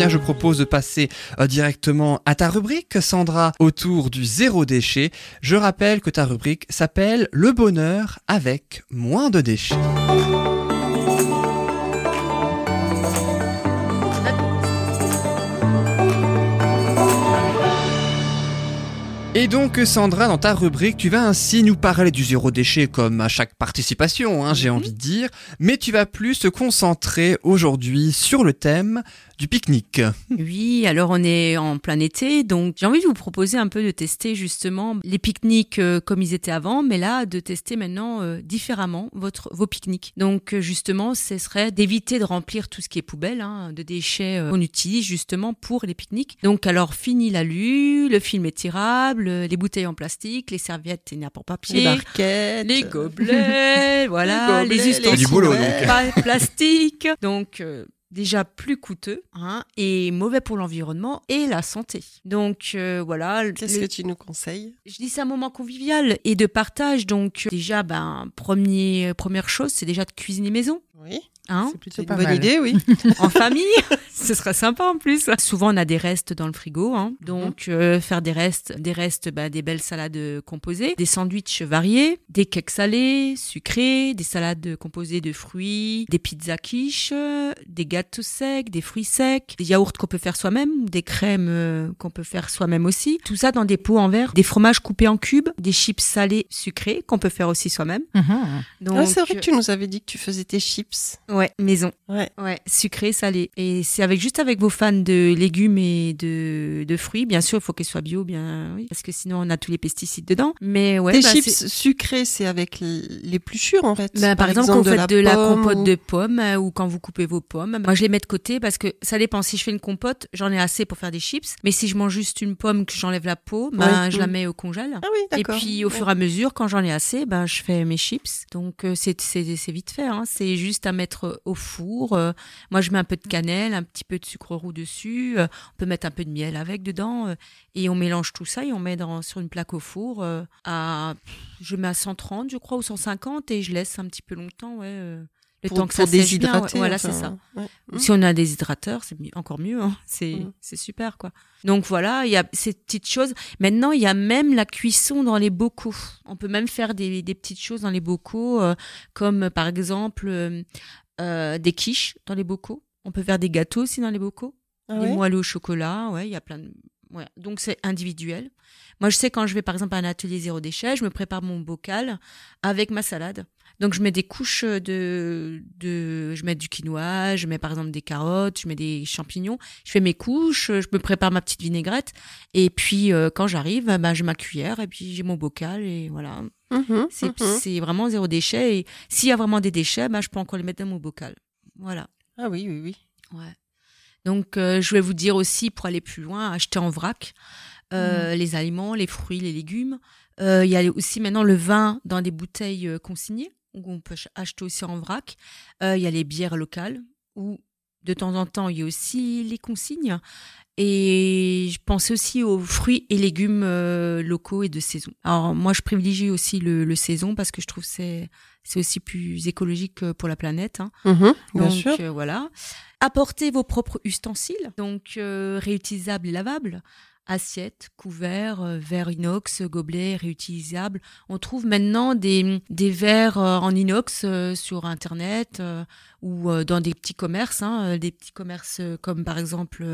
bien, je propose de passer euh, directement à ta rubrique, Sandra, autour du zéro déchet. Je rappelle que ta rubrique s'appelle Le bonheur avec moins de déchets. Et donc Sandra, dans ta rubrique, tu vas ainsi nous parler du zéro déchet comme à chaque participation, hein, j'ai Mhm. envie de dire, mais tu vas plus te concentrer aujourd'hui sur le thème du pique-nique. Oui, alors on est en plein été, donc j'ai envie de vous proposer un peu de tester justement les pique-niques euh, comme ils étaient avant, mais là de tester maintenant euh, différemment votre, vos pique-niques. Donc euh, justement, ce serait d'éviter de remplir tout ce qui est poubelle, hein, de déchets euh, qu'on utilise justement pour les pique-niques. Donc alors fini l'alu, le film étirable, euh, les bouteilles en plastique, les serviettes et pour papier. Les barquettes. Les gobelets, voilà, Les gobelets, les les ustensiles Du boulot, donc. pas plastique. Donc euh, déjà plus coûteux hein, et mauvais pour l'environnement et la santé. Donc euh, voilà. Qu'est-ce le- que tu nous conseilles? Je dis c'est un moment convivial et de partage. Donc euh, déjà, ben premier première chose, c'est déjà de cuisiner maison. Oui, Hein, C'est plutôt c'est une bonne mal. idée, oui. en famille, ce serait sympa en plus. Souvent on a des restes dans le frigo, hein. donc euh, faire des restes, des restes, bah, des belles salades euh, composées, des sandwichs variés, des cakes salés, sucrés, des salades composées de fruits, des pizzas quiches, euh, des gâteaux secs, des fruits secs, des yaourts qu'on peut faire soi-même, des crèmes euh, qu'on peut faire soi-même aussi. Tout ça dans des pots en verre, des fromages coupés en cubes, des chips salés sucrés qu'on peut faire aussi soi-même. Mhm. Donc Ah, c'est vrai que tu nous avais dit que tu faisais tes chips. ouais, maison. Ouais. Ouais, sucré, salé. Et c'est avec juste avec vos fans de légumes et de, de fruits. Bien sûr, il faut qu'ils soient bio, bien oui, parce que sinon on a tous les pesticides dedans. Mais ouais, tes bah, chips sucrés, c'est avec l'épluchure en fait. bah, par, exemple, quand vous faites de la compote ou- de pommes euh, ou quand vous coupez vos pommes, moi je les mets de côté parce que ça dépend. Si je fais une compote, j'en ai assez pour faire des chips. Mais si je mange juste une pomme que j'enlève la peau, ben, Ouais. je la Mm. mets au congèle. Ah oui, Et d'accord. puis au fur et à mesure, quand j'en ai assez, ben je fais mes chips. Donc euh, c'est vite fait. Hein. C'est juste à mettre au four. Euh, moi je mets un peu de cannelle, un petit peu de sucre roux dessus. Euh, on peut mettre un peu de miel avec dedans euh, et on mélange tout ça et on met dans sur une plaque au four euh, à je mets à 130 je crois ou 150 et je laisse un petit peu longtemps ouais. euh, le pour, temps que ça ouais. déshydrater. voilà enfin, c'est ça. ouais. Ou Si on a des hydrateurs, c'est encore mieux. hein. C'est Mm. c'est super quoi. Donc voilà, il y a ces petites choses. Maintenant, il y a même la cuisson dans les bocaux. On peut même faire des, des petites choses dans les bocaux, euh, comme euh, par exemple euh, euh, des quiches dans les bocaux. On peut faire des gâteaux aussi dans les bocaux, Ah des ouais moelleux au chocolat. Ouais, il y a plein de. Ouais. Donc c'est individuel. Moi, je sais quand je vais par exemple à un atelier zéro déchet, je me prépare mon bocal avec ma salade. Donc je mets des couches de, de, je mets du quinoa, je mets par exemple des carottes, je mets des champignons. Je fais mes couches, je me prépare ma petite vinaigrette et puis euh, quand j'arrive, ben j'ai ma cuillère et puis j'ai mon bocal et voilà. Mhm, C'est mhm. c'est vraiment zéro déchet et s'il y a vraiment des déchets, ben je peux encore les mettre dans mon bocal. Voilà. Ah oui, oui, oui. Ouais. Donc, euh, je vais vous dire aussi, pour aller plus loin, acheter en vrac euh, les aliments, les fruits, les légumes. Euh, Il y a aussi maintenant le vin dans des bouteilles consignées, où on peut ach- acheter aussi en vrac. Euh, Il y a les bières locales, où de temps en temps, il y a aussi les consignes. Et je pensais aussi aux fruits et légumes euh, locaux et de saison. Alors moi, je privilégie aussi le, le saison parce que je trouve que c'est c'est aussi plus écologique euh, pour la planète. hein. Mhm, bien Donc sûr. euh, voilà. Apportez vos propres ustensiles, donc euh, réutilisables et lavables. Assiettes, couverts, euh, verres inox, gobelets réutilisables. On trouve maintenant des, des verres euh, en inox euh, sur Internet ou dans des petits commerces, hein, des petits commerces comme par exemple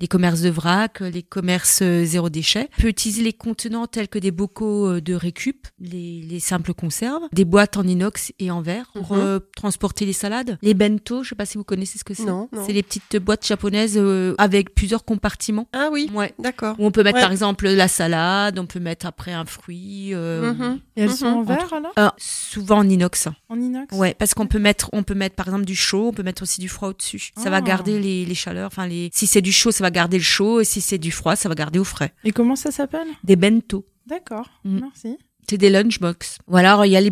les commerces de vrac, les commerces zéro déchet. On peut utiliser les contenants tels que des bocaux de récup, les, les simples conserves, des boîtes en inox et en verre pour Mhm. transporter les salades. Les bento, je sais pas si vous connaissez ce que c'est. Non, non. C'est les petites boîtes japonaises avec plusieurs compartiments. Ah oui, Ouais. d'accord. Où on peut mettre Ouais. par exemple la salade, on peut mettre après un fruit. euh, Mhm. Et elles sont en Mhm. verre alors? Euh, souvent en inox. En inox? Ouais, parce qu'on peut mettre, on peut mettre par exemple du chaud, on peut mettre aussi du froid au-dessus. Ça va Ah. garder les, les chaleurs. Enfin, les, si c'est du chaud, ça va garder le chaud, et si c'est du froid, ça va garder au frais. Et comment ça s'appelle? Des bento. D'accord, Mm. merci. C'est des lunchbox. Ou alors, il y a les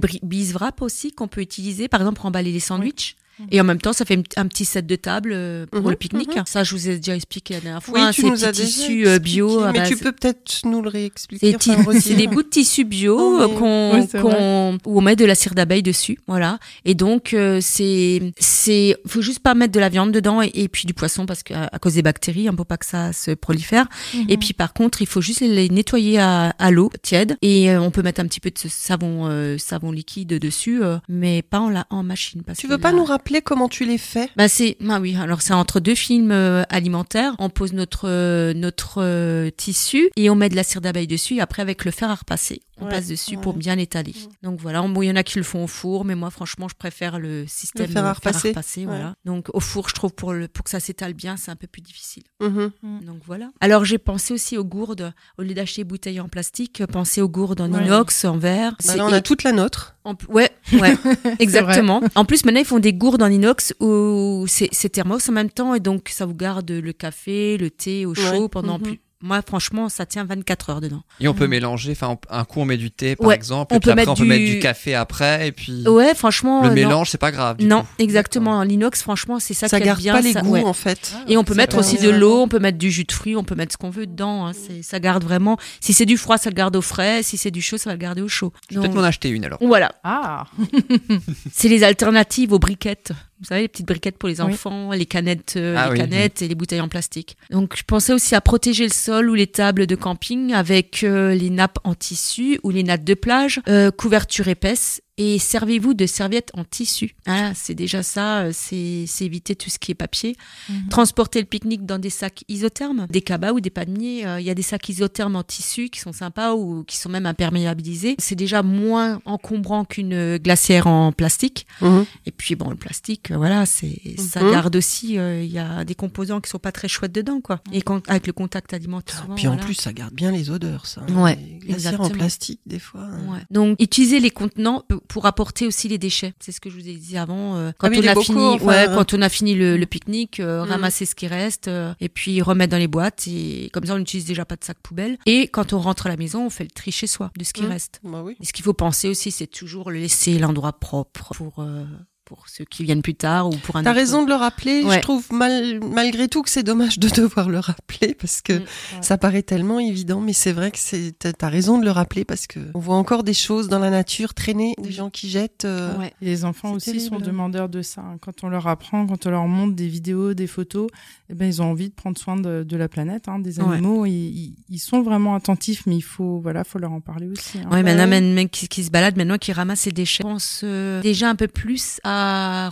wrap aussi qu'on peut utiliser, par exemple, pour emballer les sandwichs. Et en même temps, ça fait un petit set de table euh, pour Mhm, le pique-nique. mhm. Ça, je vous ai déjà expliqué la dernière fois. Oui, tu nous as tissus euh, bio. Mais base- tu peux peut-être nous le réexpliquer. C'est enfin, des, bouts de tissu bio Non, euh, qu'on, Oui, où on met de la cire d'abeille dessus, voilà. Et donc euh, c'est, c'est, faut juste pas mettre de la viande dedans et, et puis du poisson parce qu'à à cause des bactéries, hein, pour pas que ça se prolifère. Et puis par contre, il faut juste les nettoyer à, à l'eau tiède et euh, on peut mettre un petit peu de ce savon, euh, savon liquide dessus, mais pas en la, en machine. Parce Tu veux pas là- nous rappeler comment tu les fais? Bah c'est ah oui alors c'est entre deux films euh, alimentaires. On pose notre euh, notre euh, tissu et on met de la cire d'abeille dessus et après avec le fer à repasser on Ouais, passe dessus ouais. pour bien l'étaler donc voilà bon il y en a qui le font au four mais moi franchement je préfère le système fer à euh, repasser. repasser, voilà donc au four je trouve pour le pour que ça s'étale bien c'est un peu plus difficile Mhm. donc voilà alors j'ai pensé aussi aux gourdes au lieu d'acheter des bouteilles en plastique penser aux gourdes en Ouais. inox en verre Bah là, on a toute la nôtre. en ouais, ouais, exactement. En plus, maintenant, ils font des gourdes en inox où c'est thermos en même temps et donc ça vous garde le café, le thé au chaud Ouais. pendant Mhm. plus. Moi, franchement, ça tient 24 heures dedans. Et on peut Mm. mélanger, enfin, on- un coup on met du thé par Ouais, exemple, on et puis peut après mettre on peut du- mettre du café après, et puis Ouais, franchement. le mélange c'est pas grave. du Non, coup. exactement. L'inox, franchement, c'est ça, Ça qui garde bien. pas les ça- goûts ouais. en fait. Et on peut Ça mettre aussi de l'eau, on peut mettre du jus de fruits, on peut mettre ce qu'on veut dedans. hein. Ça garde vraiment. Si c'est du froid, ça le garde au frais. Si c'est du chaud, ça va le garder au chaud. Je vais peut-être m'en acheter une alors. Voilà. Ah, C'est les alternatives aux briquettes. Vous savez, les petites briquettes pour les Oui. enfants, les canettes, euh, Ah les oui. canettes et les bouteilles en plastique. Donc, je pensais aussi à protéger le sol ou les tables de camping avec euh, les nappes en tissu ou les nattes de plage, euh, couverture épaisse. Et servez-vous de serviettes en tissu. Ah, c'est déjà ça, euh, c'est c'est éviter tout ce qui est papier. Mhm. Transporter le pique-nique dans des sacs isothermes, des cabas ou des paniers. Euh, Il y a des sacs isothermes en tissu qui sont sympas ou qui sont même imperméabilisés. C'est déjà moins encombrant qu'une glacière en plastique. Mhm. Et puis bon, le plastique, euh, voilà, c'est ça Mhm. garde aussi. euh, Il y a des composants qui sont pas très chouettes dedans, quoi. Et quand, avec le contact alimentaire. souvent, Puis en voilà. plus, ça garde bien les odeurs, ça. Ouais, Les glacières en plastique, des fois. hein. Ouais. Donc, utiliser les contenants pour apporter aussi les déchets. C'est ce que je vous ai dit avant. euh, quand Ah oui, on a fini, enfin, ouais, euh. quand on a fini le, le pique-nique, euh, Mhm. ramasser ce qui reste euh, et puis remettre dans les boîtes. Et comme ça, on n'utilise déjà pas de sac poubelle. Et quand on rentre à la maison, on fait le tri chez soi de ce qui Mhm. reste. Bah oui. Et ce qu'il faut penser aussi, c'est toujours laisser l'endroit propre pour euh, pour ceux qui viennent plus tard ou pour un. T'as autre- raison de le rappeler. Ouais. Je trouve mal, malgré tout que c'est dommage de devoir le rappeler parce que Mm. ça paraît tellement évident, mais c'est vrai que c'est. T'as t'as raison de le rappeler parce que on voit encore des choses dans la nature traîner, des gens qui jettent. euh, Ouais. Et les enfants aussi sont demandeurs de ça. hein. Quand on leur apprend, quand on leur montre des vidéos, des photos, eh ben, ils ont envie de prendre soin de, de la planète, hein, des animaux. Ils, ils- ils sont vraiment attentifs, mais il faut, voilà, faut leur en parler aussi. hein. Ouais, maintenant, qui, qui se balade, maintenant qui ramasse ses déchets, je pense euh, déjà un peu plus à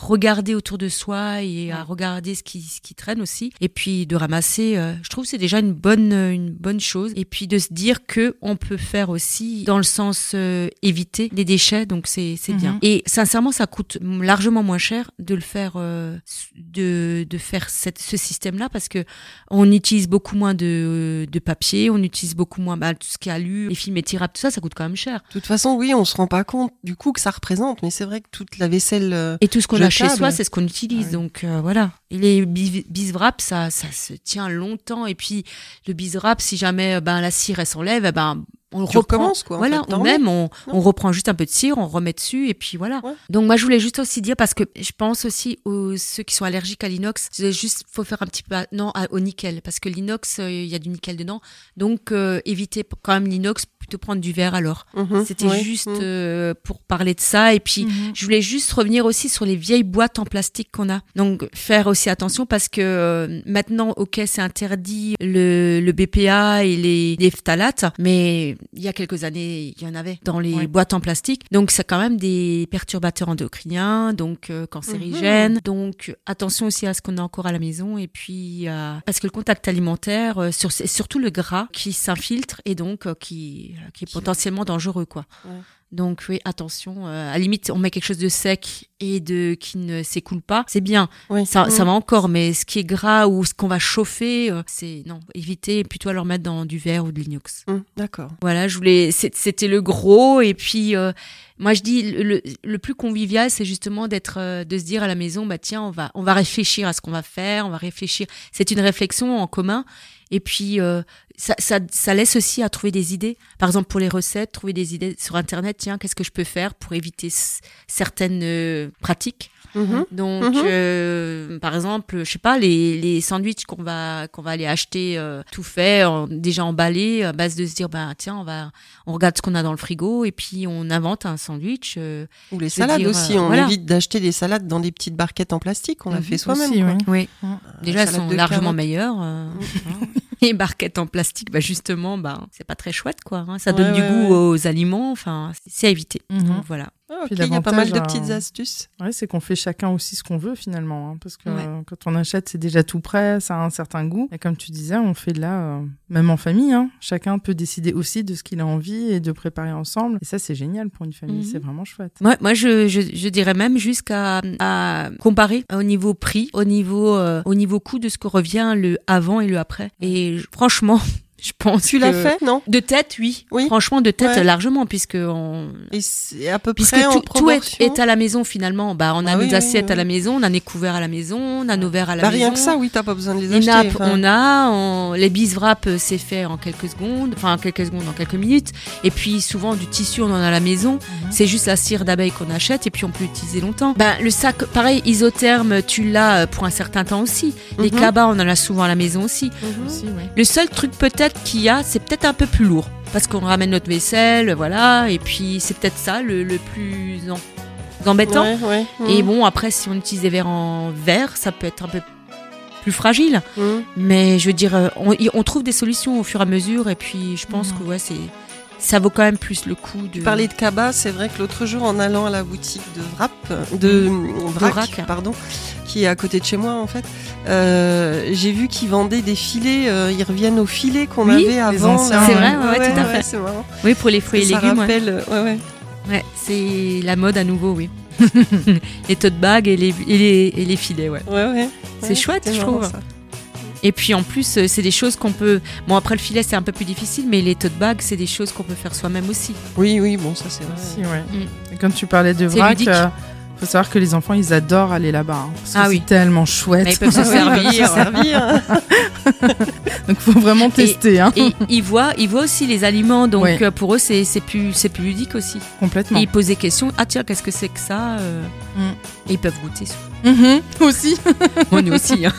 regarder autour de soi et à regarder ce qui, ce qui traîne aussi. Et puis de ramasser, euh, je trouve que c'est déjà une bonne, euh, une bonne chose. Et puis de se dire que on peut faire aussi dans le sens euh, éviter les déchets, donc c'est c'est Mhm. bien. Et sincèrement, ça coûte largement moins cher de le faire, euh, de, de faire cette, ce système-là parce que on utilise beaucoup moins de, de papier, on utilise beaucoup moins bah, tout ce qui est alu, les films étirables, tout ça, ça coûte quand même cher. De toute façon, oui, on se rend pas compte du coup que ça représente, mais c'est vrai que toute la vaisselle. Euh, Et tout ce qu'on a chez soi, c'est ce qu'on utilise. Ah oui. Donc euh, voilà. Et les bis- biswrap, ça, ça se tient longtemps. Et puis le biswrap, si jamais euh, ben la cire elle s'enlève, eh ben on Tu reprend. quoi, Voilà. fait, ou même on, on reprend juste un peu de cire, on remet dessus et puis voilà. Ouais. Donc moi je voulais juste aussi dire parce que je pense aussi aux ceux qui sont allergiques à l'inox, juste faut faire un petit peu non au nickel parce que l'inox euh, il y a du nickel dedans. Donc euh, évitez quand même l'inox, plutôt prendre du verre alors. mhm, C'était juste mhm. euh, pour parler de ça et puis Mhm. je voulais juste revenir aussi sur les vieilles boîtes en plastique qu'on a. Donc faire aussi attention parce que euh, maintenant, ok, c'est interdit le, le BPA et les, les phtalates, mais il y a quelques années, il y en avait dans les boîtes en plastique. Donc c'est quand même des perturbateurs endocriniens, donc euh, cancérigènes. Donc attention aussi à ce qu'on a encore à la maison et puis euh, parce que le contact alimentaire, euh, sur, surtout le gras qui s'infiltre et donc euh, qui, qui est potentiellement dangereux quoi. Ouais. Donc oui, attention. euh, à la limite, on met quelque chose de sec et de qui ne s'écoule pas, c'est bien. Oui. Ça, ça Mhm. va encore, mais ce qui est gras ou ce qu'on va chauffer, euh, c'est non. Éviter plutôt alors mettre dans du verre ou de l'inox. Mhm, D'accord. Voilà, je voulais. C'était le gros et puis euh, moi je dis le, le- le plus convivial, c'est justement d'être, euh, de se dire à la maison, bah tiens, on va, on va réfléchir à ce qu'on va faire, on va réfléchir. C'est une réflexion en commun. Et puis, euh, ça, ça, ça laisse aussi à trouver des idées. Par exemple, pour les recettes, trouver des idées sur Internet. Tiens, qu'est-ce que je peux faire pour éviter certaines euh, pratiques? Mhm. donc, Mhm. euh, par exemple, je sais pas, les, les sandwichs qu'on va qu'on va aller acheter euh, tout fait, en- déjà emballé, à base de se dire, bah tiens, on va, on regarde ce qu'on a dans le frigo et puis on invente un sandwich. euh, Ou les salades dire, aussi. euh, on voilà. évite d'acheter des salades dans des petites barquettes en plastique. On l'a fait soi-même. oui. oui, Euh, déjà elles sont largement carottes. meilleures. les barquettes en plastique, bah justement, bah c'est pas très chouette quoi. hein. Ça Ouais, donne du goût ouais. aux aliments. Enfin, c'est à éviter. Mhm. Donc voilà. Ah, ok, Puis Il y a pas mal de petites astuces. Ouais, c'est qu'on fait chacun aussi ce qu'on veut finalement, hein, parce que Ouais. euh, quand on achète, c'est déjà tout prêt, ça a un certain goût. Et comme tu disais, on fait là, euh, même en famille, hein, chacun peut décider aussi de ce qu'il a envie et de préparer ensemble. Et ça, c'est génial pour une famille, Mhm. c'est vraiment chouette. Moi, moi je, je, je dirais même jusqu'à à comparer au niveau prix, au niveau, euh, au niveau coût de ce que revient le avant et le après. Et franchement, je pense Tu que- l'as fait, non? De tête, oui. Oui. Franchement, de tête, Ouais. largement, puisque on... Et c'est à peu Puisque près en tout, tout est, à la maison finalement. Bah, on a Ah nos oui, assiettes oui. à la maison, on a nos couverts à la maison, on a nos verres à la Bah, maison. rien que ça, oui, t'as pas besoin de les Les acheter. nappes, enfin. on a, on- les bis wrap, euh, c'est fait en quelques secondes, enfin en quelques secondes, en quelques minutes. Et puis souvent du tissu, on en a à la maison. C'est juste la cire d'abeille qu'on achète et puis on peut l'utiliser longtemps. Ben, le sac, pareil, isotherme, tu l'as euh, pour un certain temps aussi. Les Mhm. cabas, on en a souvent à la maison aussi. Mhm. Aussi, ouais. Le seul truc peut-être qu'il y a, c'est peut-être un peu plus lourd. Parce qu'on ramène notre vaisselle, voilà. Et puis c'est peut-être ça le, le plus embêtant. Ouais, ouais. Et bon, après, si on utilise des verres en verre, ça peut être un peu plus fragile. Mhm. Mais je veux dire, euh, on, trouve des solutions au fur et à mesure. Et puis, je pense Mhm. que ouais, c'est, ça vaut quand même plus le coup de. Parlais de cabas, c'est vrai que l'autre jour, en allant à la boutique de Wrap, de Vrac, Vrac. pardon, qui est à côté de chez moi en fait, euh, j'ai vu qu'ils vendaient des filets. euh, ils reviennent aux filets qu'on Oui, avait avant. C'est vrai, ouais, ouais, tout à fait. marrant. Oui, pour les fruits et ça légumes. rappelle, euh, ouais, ouais. Ouais, c'est la mode à nouveau, oui. les tote bags et les, et les, et les filets, ouais. Ouais, ouais. C'est Ouais, chouette, je trouve. ça. Et puis en plus, c'est des choses qu'on peut. Bon, après le filet, c'est un peu plus difficile, mais les tote bags, c'est des choses qu'on peut faire soi-même aussi. Oui, oui, bon, ça c'est vrai. Aussi, ouais. Mm. Et quand tu parlais de vrac, euh, faut savoir que les enfants, ils adorent aller là-bas. hein, parce que Ah c'est oui. tellement chouette. Mais ils peuvent se servir. servir. Donc faut vraiment tester, hein, Et ils voient, ils voient aussi les aliments, donc euh, pour eux, c'est c'est plus, c'est plus ludique aussi. complètement. Et ils posent des questions. Ah tiens, qu'est-ce que c'est que ça euh, Mm. Et ils peuvent goûter. Mhm, aussi. Moi, nous aussi. hein.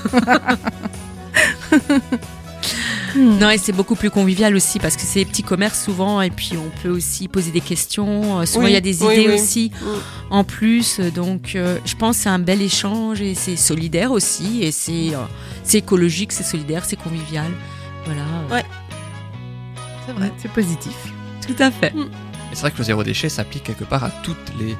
Non, et c'est beaucoup plus convivial aussi parce que c'est des petits commerces souvent et puis on peut aussi poser des questions. Euh, Souvent, Oui, il y a des oui, idées oui. aussi Mm. en plus. Donc, euh, je pense que c'est un bel échange et c'est solidaire aussi et c'est euh, c'est écologique, c'est solidaire, c'est convivial. Voilà. Ouais. C'est vrai. C'est positif. Tout à fait. Et c'est vrai que le zéro déchet s'applique quelque part à toutes les,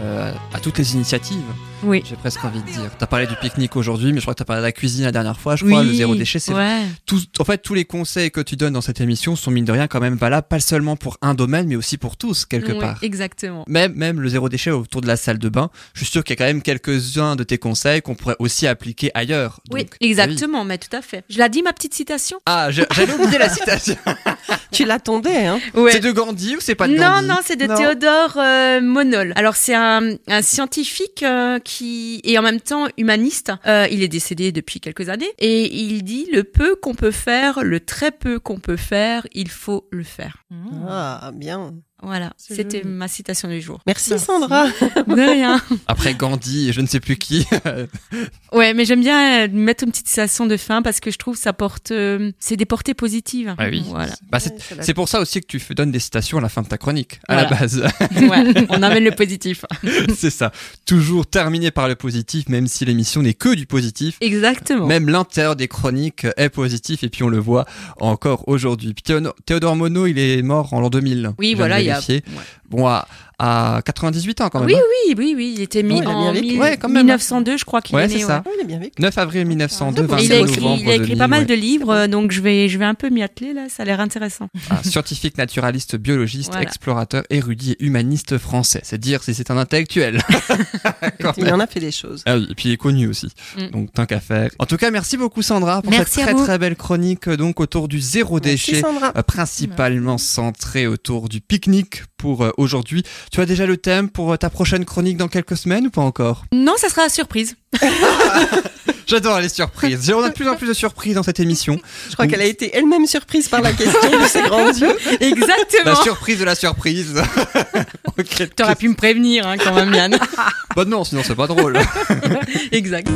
euh, à toutes les initiatives. Oui. J'ai presque envie de dire. T'as parlé du pique-nique aujourd'hui, mais je crois que t'as parlé de la cuisine la dernière fois. Je crois le zéro déchet, c'est Ouais. tout. En fait, tous les conseils que tu donnes dans cette émission sont mine de rien quand même valables, pas seulement pour un domaine, mais aussi pour tous quelque Oui, part. Exactement. Même, même le zéro déchet autour de la salle de bain, je suis sûr qu'il y a quand même quelques-uns de tes conseils qu'on pourrait aussi appliquer ailleurs. Oui, Donc, exactement, mais tout à fait. Je l'ai dit ma petite citation? Ah, j'avais oublié la citation. Tu l'attendais, hein? Ouais. C'est de Gandhi ou c'est pas de non, Gandhi? non, c'est de Non. Théodore euh, Monol. Alors c'est un, un scientifique euh, qui est en même temps humaniste. Euh, il est décédé depuis quelques années et il dit le peu qu'on peut faire, le très peu qu'on peut faire, il faut le faire. Ah, bien. Voilà, c'était ma citation du jour. Merci, Merci. Sandra. De rien. Après Gandhi et je ne sais plus qui. Ouais, mais j'aime bien euh, mettre une petite citation de fin parce que je trouve que ça porte, euh, c'est des portées positives. Ah oui. Voilà. Bah, c'est, Ouais, pour ça aussi que tu donnes des citations à la fin de ta chronique, à Voilà. la base. Ouais, on amène le positif. c'est ça. Toujours terminé par le positif, même si l'émission n'est que du positif. Exactement. Même l'intérieur des chroniques est positif et puis on le voit encore aujourd'hui. Théodore Monod, il est mort en l'an 2000. Oui, voilà, il vérifier. Bon, à, à 98 ans quand même. Oui, hein. oui, oui, oui, il était mis Ouais, en vécu. mille- Ouais, quand même, hein. 1902, je crois qu'il Ouais, est c'est né. ça. Il est bien vécu. 9 avril 1902, Ah, bon, Et 26 il a écrit, novembre il a écrit 2000, pas mal de livres, donc je vais, je vais un peu m'y atteler là, ça a l'air intéressant. Un scientifique, naturaliste, biologiste, Voilà. explorateur, érudit et humaniste français. C'est dire si c'est un intellectuel. Il en a fait des choses. Ah oui, et puis il est connu aussi. Mm. Donc tant qu'à faire. En tout cas, merci beaucoup Sandra pour Merci cette très vous. très belle chronique donc autour du zéro Merci, déchet, Sandra. euh, principalement centrée autour du pique-nique pour euh, aujourd'hui. Tu as déjà le thème pour ta prochaine chronique dans quelques semaines ou pas encore? Non, ça sera la surprise. J'adore les surprises. On a de plus en plus de surprises dans cette émission. Je crois qu'elle a été elle-même surprise par la question de ses grands yeux. La Exactement. surprise de la surprise. Ok. T'aurais pu me prévenir hein, quand même, Yann. Bah non, sinon c'est pas drôle. exact.